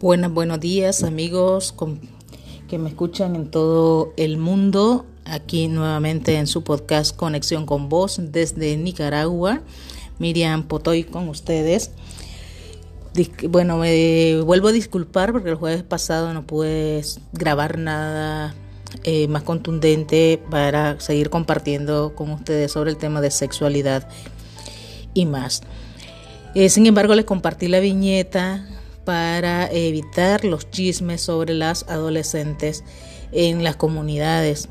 Buenas, buenos días amigos que me escuchan en todo el mundo. Aquí nuevamente en su podcast Conexión con Vos desde Nicaragua. Miriam Potoy con ustedes. Bueno, me vuelvo a disculpar porque el jueves pasado no pude grabar nada eh, más contundente para seguir compartiendo con ustedes sobre el tema de sexualidad y más. Eh, sin embargo, les compartí la viñeta para evitar los chismes sobre las adolescentes en las comunidades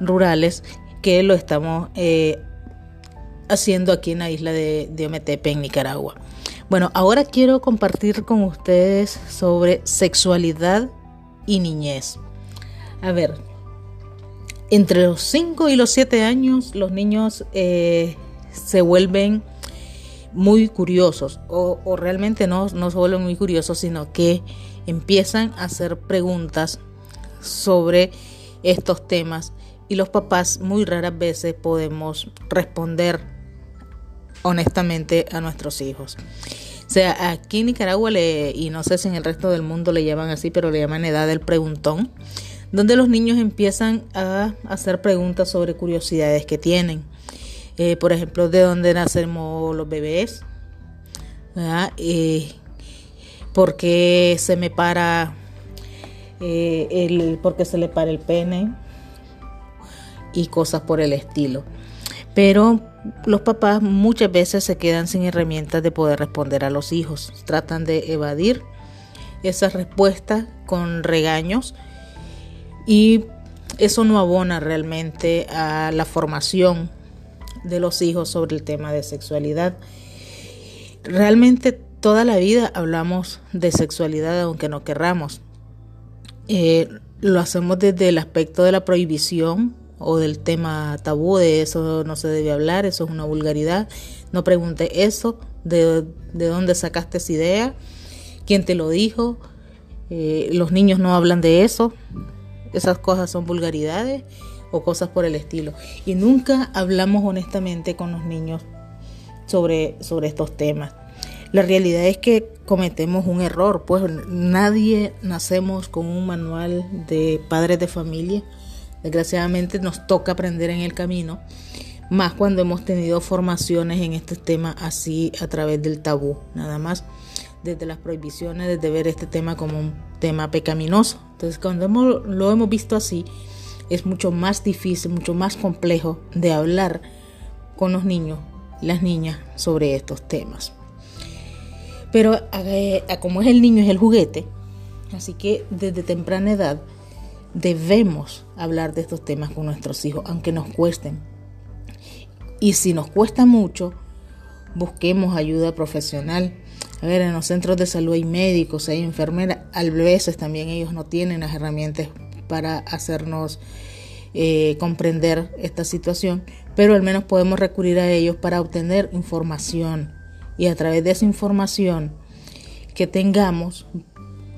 rurales que lo estamos eh, haciendo aquí en la isla de, de Ometepe, en Nicaragua. Bueno, ahora quiero compartir con ustedes sobre sexualidad y niñez. A ver, entre los 5 y los 7 años los niños eh, se vuelven muy curiosos o, realmente no, no se muy curiosos, sino que empiezan a hacer preguntas sobre estos temas y los papás muy raras veces podemos responder honestamente a nuestros hijos. O sea, aquí en Nicaragua y no sé si en el resto del mundo le llaman así, pero le llaman edad del preguntón, donde los niños empiezan a hacer preguntas sobre curiosidades que tienen. Eh, por ejemplo, de dónde nacemos los bebés, eh, por qué se me para eh, el, por qué se le para el pene y cosas por el estilo. Pero los papás muchas veces se quedan sin herramientas de poder responder a los hijos. Tratan de evadir esas respuestas con regaños y eso no abona realmente a la formación de los hijos sobre el tema de sexualidad. Realmente toda la vida hablamos de sexualidad aunque no querramos. Eh, lo hacemos desde el aspecto de la prohibición o del tema tabú, de eso no se debe hablar, eso es una vulgaridad. No pregunte eso, de, dónde sacaste esa idea, quién te lo dijo. Eh, los niños no hablan de eso, esas cosas son vulgaridades o cosas por el estilo. Y nunca hablamos honestamente con los niños sobre, sobre estos temas. La realidad es que cometemos un error, pues nadie nacemos con un manual de padres de familia Desgraciadamente nos toca aprender en el camino, más cuando hemos tenido formaciones en este tema así a través del tabú, nada más desde las prohibiciones, desde ver este tema como un tema pecaminoso. Entonces cuando lo hemos visto así, es mucho más difícil, mucho más complejo de hablar con los niños, las niñas, sobre estos temas. Pero eh, como es el niño, es el juguete, así que desde temprana edad debemos hablar de estos temas con nuestros hijos, aunque nos cuesten. Y si nos cuesta mucho, busquemos ayuda profesional. A ver, en los centros de salud hay médicos, hay enfermeras, a veces también ellos no tienen las herramientas para hacernos eh, comprender esta situación, pero al menos podemos recurrir a ellos para obtener información y a través de esa información que tengamos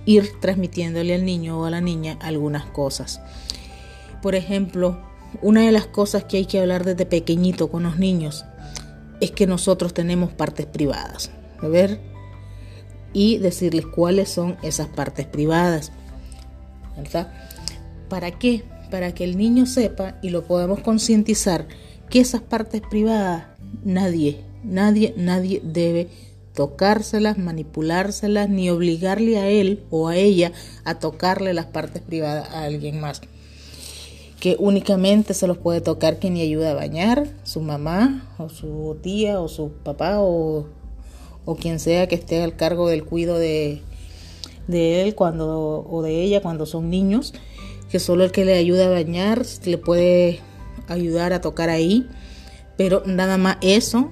ir transmitiéndole al niño o a la niña algunas cosas. Por ejemplo, una de las cosas que hay que hablar desde pequeñito con los niños es que nosotros tenemos partes privadas. Ver, y decirles cuáles son esas partes privadas. ¿Verdad? ¿Para qué? Para que el niño sepa y lo podamos concientizar que esas partes privadas nadie, nadie, nadie debe tocárselas, manipulárselas, ni obligarle a él o a ella a tocarle las partes privadas a alguien más. Que únicamente se los puede tocar quien le ayuda a bañar, su mamá o su tía o su papá o, quien sea que esté al cargo del cuidado de, de él cuando o de ella cuando son niños, que solo el que le ayuda a bañar le puede ayudar a tocar ahí, pero nada más eso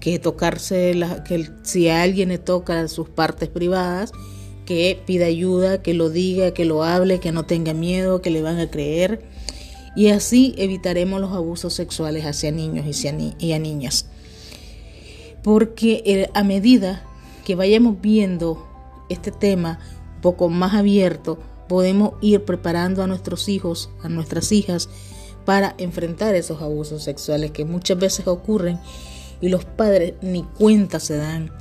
que tocarse, que si a alguien le toca sus partes privadas, que pida ayuda, que lo diga, que lo hable, que no tenga miedo, que le van a creer. Y así evitaremos los abusos sexuales hacia niños y, a niñas. Porque eh, a medida que vayamos viendo este tema un poco más abierto, podemos ir preparando a nuestros hijos, a nuestras hijas, para enfrentar esos abusos sexuales que muchas veces ocurren y los padres ni cuenta se dan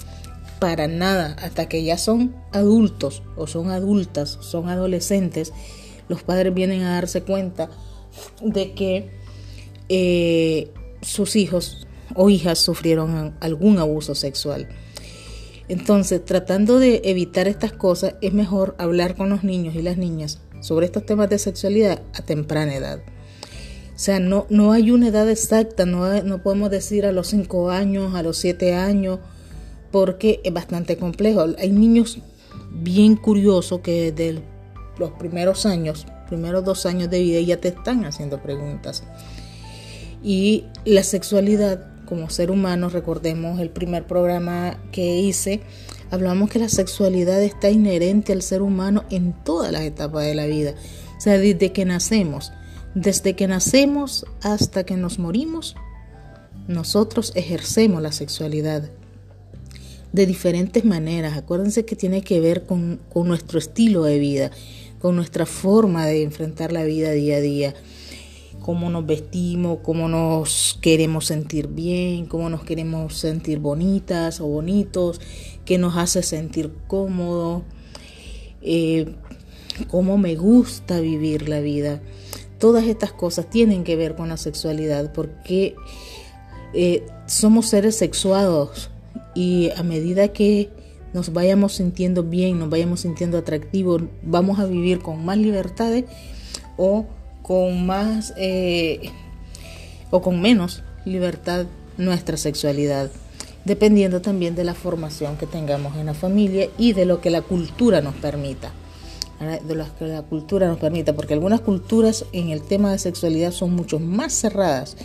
para nada, hasta que ya son adultos o son adultas, son adolescentes, los padres vienen a darse cuenta de que eh, sus hijos o hijas sufrieron algún abuso sexual. Entonces, tratando de evitar estas cosas, es mejor hablar con los niños y las niñas sobre estos temas de sexualidad a temprana edad. O sea, no, no hay una edad exacta, no, no podemos decir a los 5 años, a los 7 años, porque es bastante complejo. Hay niños bien curiosos que desde los primeros años, primeros dos años de vida, ya te están haciendo preguntas. Y la sexualidad como ser humano, recordemos el primer programa que hice, hablamos que la sexualidad está inherente al ser humano en todas las etapas de la vida. O sea, desde que nacemos, desde que nacemos hasta que nos morimos, nosotros ejercemos la sexualidad de diferentes maneras. Acuérdense que tiene que ver con, nuestro estilo de vida, con nuestra forma de enfrentar la vida día a día cómo nos vestimos, cómo nos queremos sentir bien, cómo nos queremos sentir bonitas o bonitos, qué nos hace sentir cómodo, eh, cómo me gusta vivir la vida. Todas estas cosas tienen que ver con la sexualidad porque eh, somos seres sexuados y a medida que nos vayamos sintiendo bien, nos vayamos sintiendo atractivos, vamos a vivir con más libertades o con más eh, o con menos libertad nuestra sexualidad, dependiendo también de la formación que tengamos en la familia y de lo que la cultura nos permita. De lo que la cultura nos permita, porque algunas culturas en el tema de sexualidad son mucho más cerradas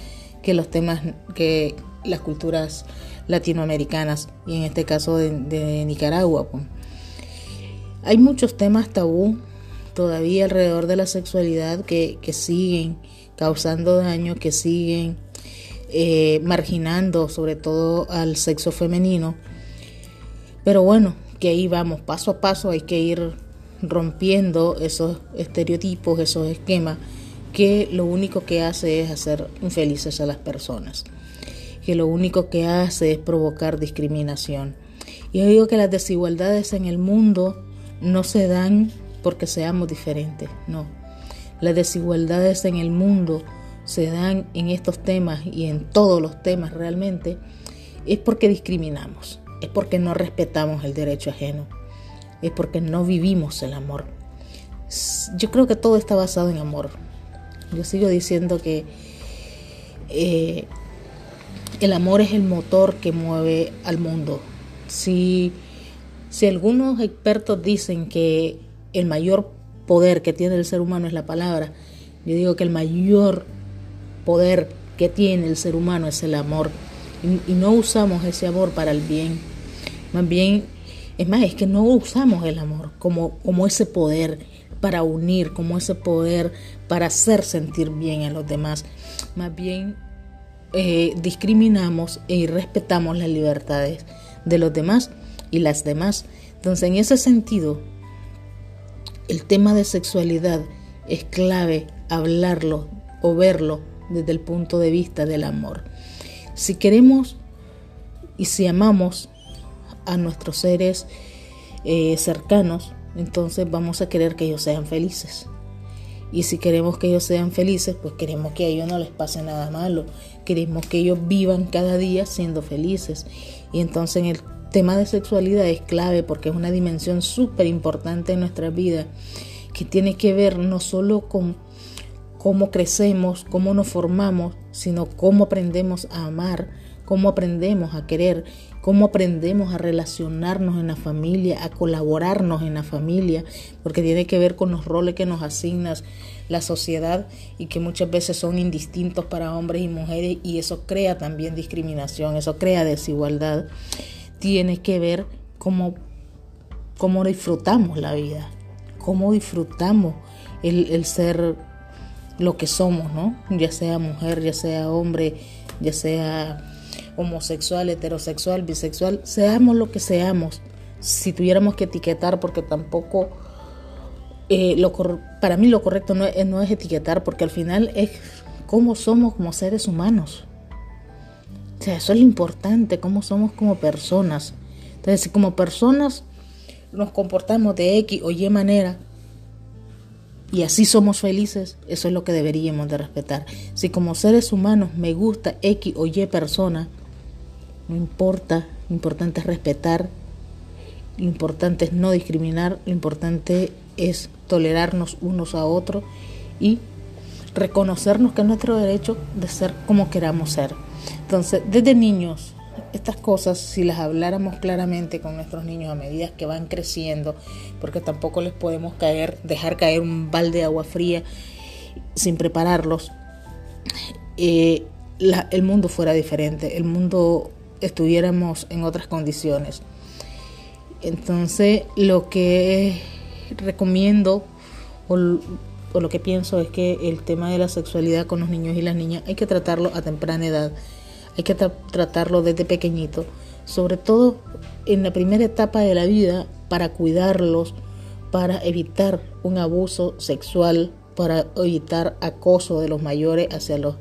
que los temas que las culturas latinoamericanas y en este caso de, Nicaragua. Pues. Hay muchos temas tabú todavía alrededor de la sexualidad que, siguen causando daño, que siguen eh, marginando sobre todo al sexo femenino. Pero bueno, que ahí vamos, paso a paso hay que ir rompiendo esos estereotipos, esos esquemas que lo único que hace es hacer infelices a las personas, que lo único que hace es provocar discriminación. Y yo digo que las desigualdades en el mundo no se dan porque seamos diferentes, no. Las desigualdades en el mundo se dan en estos temas y en todos los temas realmente, es porque discriminamos, es porque no respetamos el derecho ajeno, es porque no vivimos el amor. Yo creo que todo está basado en amor. Yo sigo diciendo que eh, el amor es el motor que mueve al mundo. Si, si algunos expertos dicen que el mayor poder que tiene el ser humano es la palabra. Yo digo que el mayor poder que tiene el ser humano es el amor. Y, no usamos ese amor para el bien. Más bien, es más, es que no usamos el amor como, como ese poder para unir, como ese poder para hacer sentir bien a los demás. Más bien, eh, discriminamos y respetamos las libertades de los demás y las demás. Entonces, en ese sentido, el tema de sexualidad es clave hablarlo o verlo desde el punto de vista del amor. Si queremos y si amamos a nuestros seres eh, cercanos, entonces vamos a querer que ellos sean felices. Y si queremos que ellos sean felices, pues queremos que a ellos no les pase nada malo. Queremos que ellos vivan cada día siendo felices. Y entonces en el tema de sexualidad es clave porque es una dimensión súper importante en nuestra vida que tiene que ver no solo con cómo crecemos, cómo nos formamos, sino cómo aprendemos a amar, cómo aprendemos a querer, cómo aprendemos a relacionarnos en la familia, a colaborarnos en la familia, porque tiene que ver con los roles que nos asigna la sociedad y que muchas veces son indistintos para hombres y mujeres y eso crea también discriminación, eso crea desigualdad tiene que ver cómo, cómo disfrutamos la vida, cómo disfrutamos el, ser lo que somos, ¿no? Ya sea mujer, ya sea hombre, ya sea homosexual, heterosexual, bisexual, seamos lo que seamos. Si tuviéramos que etiquetar, porque tampoco, eh, para mí lo correcto no es, no es etiquetar, porque al final es cómo somos como seres humanos. O sea, eso es lo importante, cómo somos como personas. Entonces, si como personas nos comportamos de X o Y manera y así somos felices, eso es lo que deberíamos de respetar. Si como seres humanos me gusta X o Y persona, no importa, lo importante es respetar, lo importante es no discriminar, lo importante es tolerarnos unos a otros y reconocernos que es nuestro derecho de ser como queramos ser. Entonces, desde niños, estas cosas, si las habláramos claramente con nuestros niños a medida que van creciendo, porque tampoco les podemos caer, dejar caer un balde de agua fría sin prepararlos, eh, el mundo fuera diferente, el mundo estuviéramos en otras condiciones. Entonces, lo que recomiendo o, o, lo que pienso es que el tema de la sexualidad con los niños y las niñas hay que tratarlo a temprana edad hay que tratarlo desde pequeñito, sobre todo en la primera etapa de la vida para cuidarlos, para evitar un abuso sexual, para evitar acoso de los mayores hacia los,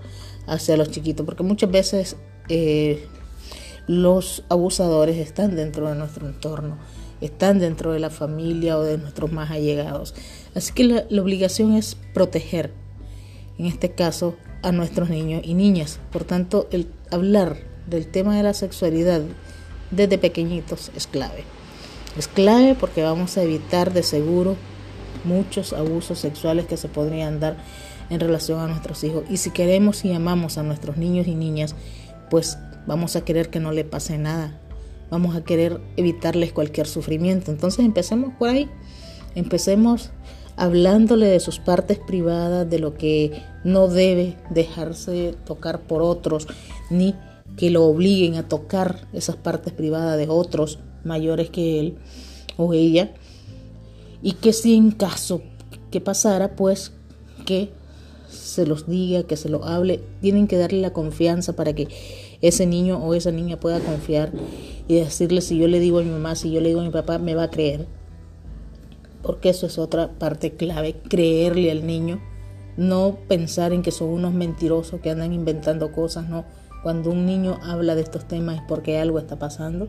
hacia los chiquitos, porque muchas veces eh, los abusadores están dentro de nuestro entorno, están dentro de la familia o de nuestros más allegados. Así que la, obligación es proteger, en este caso, a nuestros niños y niñas. Por tanto, el hablar del tema de la sexualidad desde pequeñitos es clave. Es clave porque vamos a evitar de seguro muchos abusos sexuales que se podrían dar en relación a nuestros hijos. Y si queremos y amamos a nuestros niños y niñas, pues vamos a querer que no le pase nada. Vamos a querer evitarles cualquier sufrimiento. Entonces empecemos por ahí. Empecemos hablándole de sus partes privadas, de lo que no debe dejarse tocar por otros, ni que lo obliguen a tocar esas partes privadas de otros mayores que él o ella, y que si en caso que pasara, pues que se los diga, que se lo hable, tienen que darle la confianza para que ese niño o esa niña pueda confiar y decirle si yo le digo a mi mamá, si yo le digo a mi papá, me va a creer porque eso es otra parte clave, creerle al niño, no pensar en que son unos mentirosos que andan inventando cosas, no. Cuando un niño habla de estos temas es porque algo está pasando.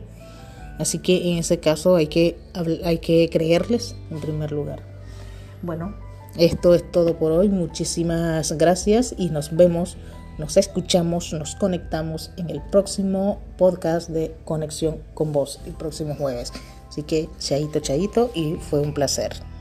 Así que en ese caso hay que, hay que creerles en primer lugar. Bueno, esto es todo por hoy. Muchísimas gracias y nos vemos, nos escuchamos, nos conectamos en el próximo podcast de Conexión con Vos, el próximo jueves. Así que chaito, chaito y fue un placer.